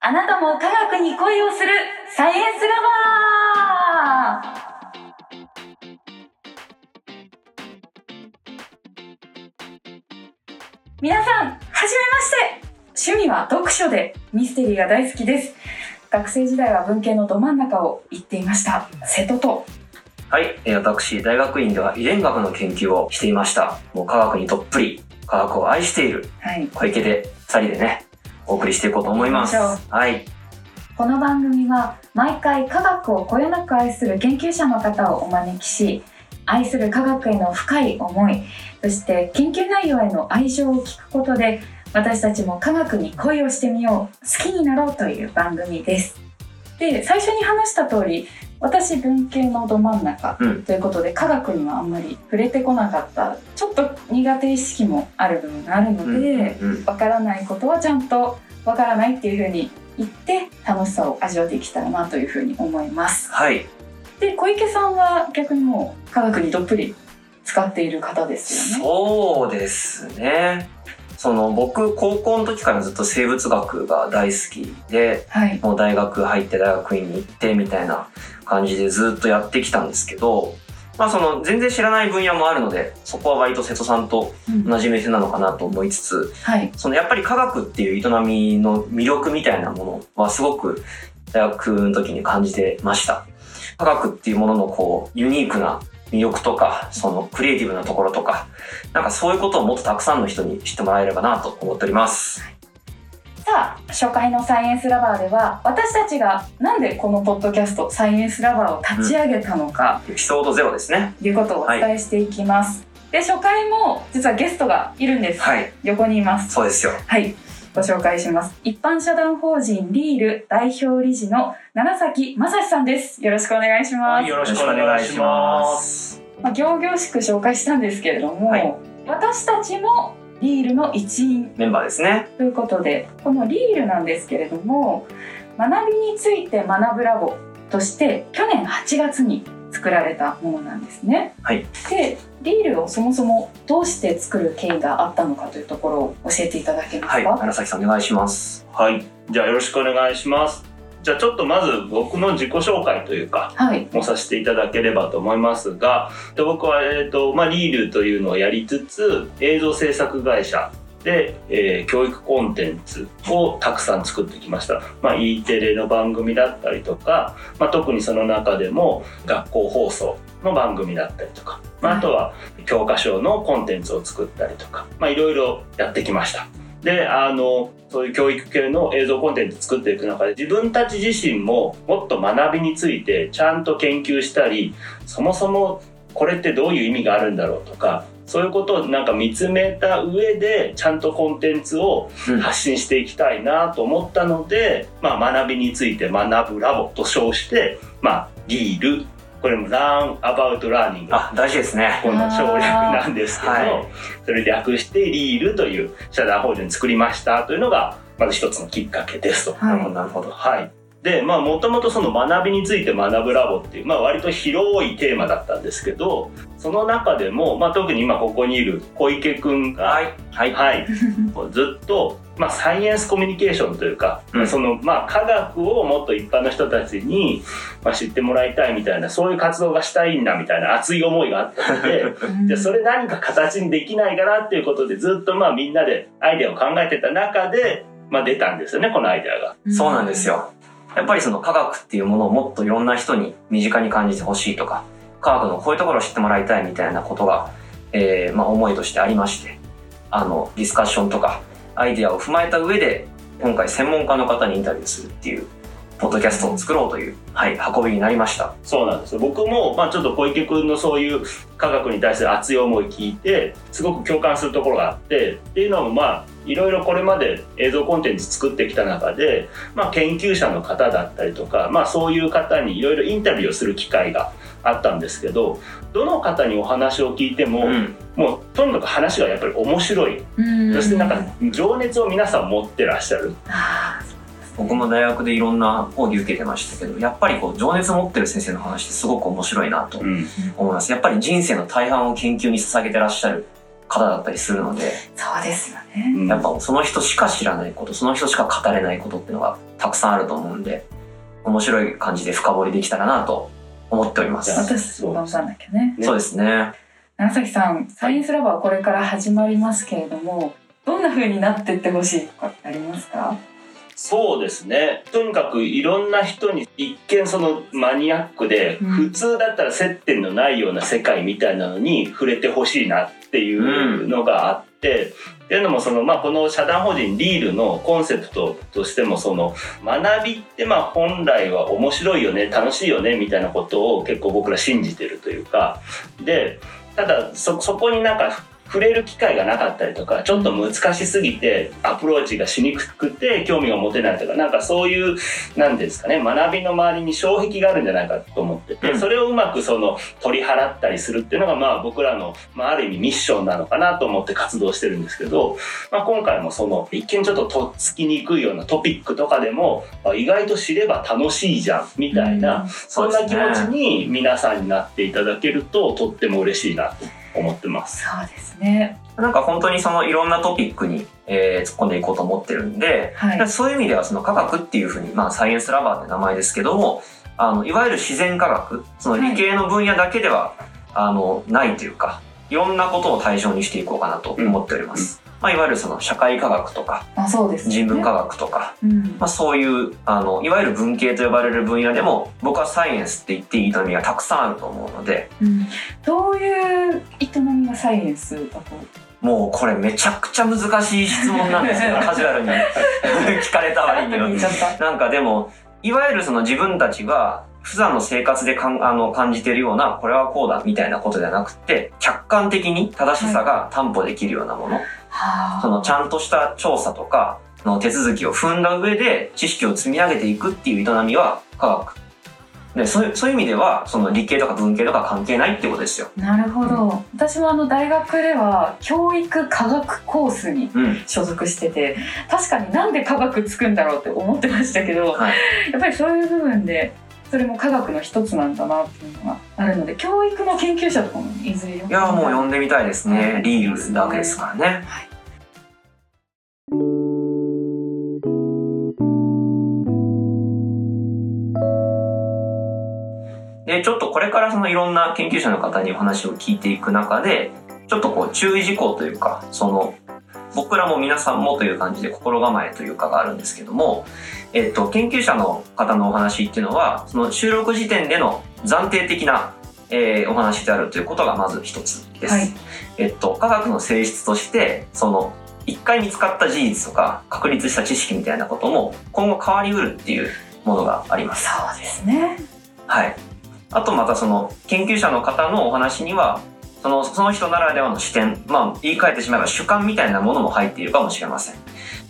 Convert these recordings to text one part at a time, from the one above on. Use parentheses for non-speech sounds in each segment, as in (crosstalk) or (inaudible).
あなたも科学に恋をするサイエンスラバー皆さん、はじめまして趣味は読書でミステリーが大好きです。学生時代は文系のど真ん中を行っていました。瀬戸と。はい、えー私、大学院では遺伝学の研究をしていました。もう科学にどっぷり、科学を愛しているはい。小池で二人でね、お送りしていこうと思います。はい。この番組は毎回科学をこよなく愛する研究者の方をお招きし愛する科学への深い思いそして研究内容への愛情を聞くことで私たちも科学に恋をしてみよう好きになろうという番組ですで最初に話した通り私文系のど真ん中うんということで科学にはあんまり触れてこなかったちょっと苦手意識もある部分があるので、うんうんわからないことはちゃんとわからないっていうふうに言って楽しさを味わっていけたらなというふうに思います。はい。で小池さんは逆にもう科学にどっぷり使っている方ですよね。そうですね。その僕、高校の時からずっと生物学が大好きで、はい。もう大学入って大学院に行ってみたいな感じでずっとやってきたんですけど、まあその全然知らない分野もあるので、そこは割と瀬戸さんとうん同じ目線なのかなと思いつつ、はい。そのやっぱり科学っていう営みの魅力みたいなものはすごく大学の時に感じてました。科学っていうもののこうユニークな魅力とか、そのクリエイティブなところとか、なんかそういうことをもっとたくさんの人に知ってもらえればなと思っております。さあ初回のサイエンスラバーでは私たちがなんでこのポッドキャストサイエンスラバーを立ち上げたのかエピソードゼロですね。ということをお伝えしていきます。で初回も実はゲストがいるんです。はい。横にいます。そうですよ。はい、ご紹介します。一般社団法人リール代表理事の長崎正史さんです。よろしくお願いします。よろしくお願いします。まあ、行々しく紹介したんですけれども、はい私たちもリールの一員メンバーですね。ということで、このリールなんですけれども、学びについて学ぶラボとして去年8月に作られたものなんですね。はいで、リールをそもそもどうして作る経緯があったのかというところを教えていただけますか？はい。楢崎さんお願いします。はい。じゃあよろしくお願いします。じゃあちょっとまず僕の自己紹介というか、はい。もさせていただければと思いますが、で僕は、えっ、と、まあ、リールというのをやりつつ、映像制作会社で、えー教育コンテンツをたくさん作ってきました。まあ、E テレの番組だったりとか、まあ、特にその中でも学校放送の番組だったりとか、まあ、あとは教科書のコンテンツを作ったりとか、まあ、いろいろやってきました。で、あの、そういう教育系の映像コンテンツ作っていく中で自分たち自身ももっと学びについてちゃんと研究したり、そもそもこれってどういう意味があるんだろうとか、そういうことをなんか見つめた上でちゃんとコンテンツをうん発信していきたいなと思ったので、まあ、学びについて学ぶラボと称して、まあ、リールこれも Learn About Learning あ、大事ですね。この省略なんですけど、はいそれ略してリールという社団法人作りましたというのがまず一つのきっかけですと。はいなるほど。はい。で、まあ、もともとその学びについて学ぶラボっていう、まあ、割と広いテーマだったんですけど、その中でも、まあ、特に今ここにいる小池くんが、はい。はい。はい、ずっと、まあ、サイエンスコミュニケーションというか、うんその、まあ、科学をもっと一般の人たちに、まあ、知ってもらいたいみたいな、そういう活動がしたいんだみたいな熱い思いがあったので、(laughs) で、それ何か形にできないかなっていうことで、ずっとまあみんなでアイデアを考えてた中で、まあ出たんですよね、このアイデアが。そうなんです。よ。やっぱりその科学っていうものをもっといろんな人に身近に感じてほしいとか、科学のこういうところを知ってもらいたいみたいなことが、えー、まあ思いとしてありまして、あの、ディスカッションとか、アイデアを踏まえた上で、今回専門家の方にインタビューするっていう、ポッドキャストを作ろうという、はい、運びになりました。そうなんですよ。僕も、まあちょっと小池くんのそういう科学に対する熱い思い聞いて、すごく共感するところがあって、っていうのもまあ、いろいろこれまで映像コンテンツ作ってきた中で、まあ研究者の方だったりとか、まあそういう方にいろいろインタビューをする機会があったんですけど、どの方にお話を聞いても、うん。もうとにかく話がやっぱり面白い。うんそしてなんか情熱を皆さん持ってらっしゃる。あ僕も大学でいろんな講義受けてましたけど、やっぱりこう、情熱を持ってる先生の話ってすごく面白いなとうん。思います。やっぱり人生の大半を研究に捧げてらっしゃる方だったりするので、そうですよね。うんやっぱその人しか知らないこと、その人しか語れないことっていうのがたくさんあると思うんで、面白い感じで深掘りできたらなと思っております。私頑張んなきゃね。ねそうですね。長崎さん、サイエンスラボはこれから始まりますけれども、どんな風になってってほしいとかありますか？そうですね。とにかくいろんな人に一見そのマニアックで、うん。普通だったら接点のないような世界みたいなのに触れてほしいなっていうのがあって、っていうのもその、まあ、この社団法人リールのコンセプトとしてもその学びってまあ本来は面白いよね楽しいよねみたいなことを結構僕ら信じてるというか。でただそそこになんか触れる機会がなかったりとかちょっと難しすぎてアプローチがしにくくて興味が持てないとかなんかそういうなんですかね学びの周りに障壁があるんじゃないかと思ってて、うん。それをうまくその取り払ったりするっていうのがまあ僕らの、まあ、ある意味ミッションなのかなと思って活動してるんですけど、まあ、今回もその一見ちょっととっつきにくいようなトピックとかでもあ意外と知れば楽しいじゃんみたいな、うん。そんな気持ちに皆さんになっていただけるととっても嬉しいなと思ってます。そうですね。なんか本当にそのいろんなトピックに、えー突っ込んでいこうと思ってるんで、はい。そういう意味ではその科学っていうふうに、まあサイエンスラバーって名前ですけども、あの、いわゆる自然科学、その理系の分野だけでは、あの、ないというか、いろんなことを対象にしていこうかなと思っております。まあ、いわゆるその社会科学とか、あ、そうです、ね。人文科学とか、うん。まあそういう、あの、いわゆる文系と呼ばれる分野でも、僕はサイエンスって言っていいと意味がたくさんあると思うので、うん。どういう営みがサイエンスだと？もうこれめちゃくちゃ難しい質問なんですよ、(laughs) カジュアルに (laughs) 聞かれた割には。なんかでも、いわゆるその自分たちが普段の生活でかんあの感じてるような、これはこうだみたいなことではなくて、客観的に正しさが担保できるようなもの、はあ。そのちゃんとした調査とかの手続きを踏んだ上で知識を積み上げていくっていう営みは科学。でそういうそういう意味では、その理系とか文系とか関係ないってことですよ。なるほど。私もあの大学では教育科学コースにうん。所属してて、確かになんで科学つくんだろうって思ってましたけど、はい。やっぱりそういう部分で。それも科学の一つなんだなっていうのがあるので教育の研究者とかもいずれいや、もう呼んでみたいですね。リールだけですからね。で、ちょっとこれからそのいろんな研究者の方にお話を聞いていく中で、ちょっとこう注意事項というか、その、僕らも皆さんもという感じで心構えというかがあるんですけども、えっと、研究者の方のお話っていうのは、その収録時点での暫定的な、えーお話であるということがまず一つです。はいえっと、科学の性質として、その、一回見つかった事実とか、確立した知識みたいなことも、今後変わりうるっていうものがあります。そうですねはい。あとまたその、研究者の方のお話には、その、その人ならではの視点、まあ、言い換えてしまえば主観みたいなものも入っているかもしれません。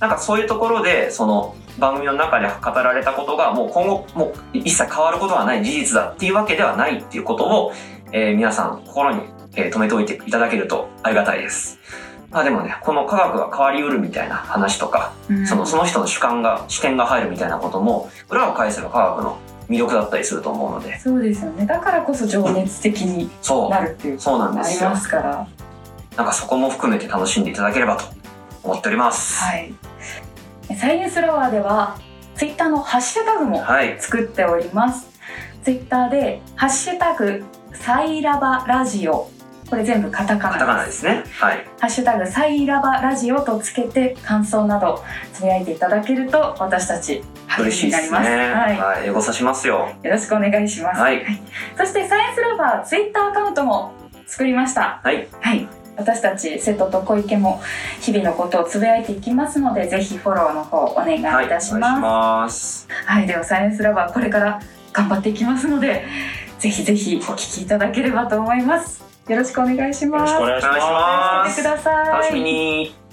なんかそういうところで、その、番組の中で語られたことが、もう今後、もう一切変わることはない事実だっていうわけではないっていうことを、えー皆さん心に、えー留めておいていただけるとありがたいです。まあでもね、この科学が変わりうるみたいな話とか、うんそのその人の主観が、視点が入るみたいなことも、裏を返せば科学の魅力だったりすると思うので、そうですよねだからこそ情熱的にそなるっていうう、そうなんあですよりま。すからなんかそこも含めて楽しんでいただければと思っております。はいサイエンスラワーではツイッターのハッシュタグもはい。作っておりますツイッターで「ハッシュタグサイラバラジオ」これ全部カタカカタカナですすね。はい。ハッシュタグサイラバラジオとつけて感想などつぶやいていただけると私たち励嬉しいです。はい、はい。エゴサしますよ。よろしくお願いします。はい。そしてサイエンスラバーツイッターアカウントも作りました。はい。はい。私たち瀬戸と小池も日々のことをつぶやいていきますのでぜひフォローの方お願いいたします。ます。はい、ではサイエンスラバーこれから頑張っていきますのでぜひぜひお聞きいただければと思います。よろしくお願いします。よろしくお願いしまますしてください。楽しみに。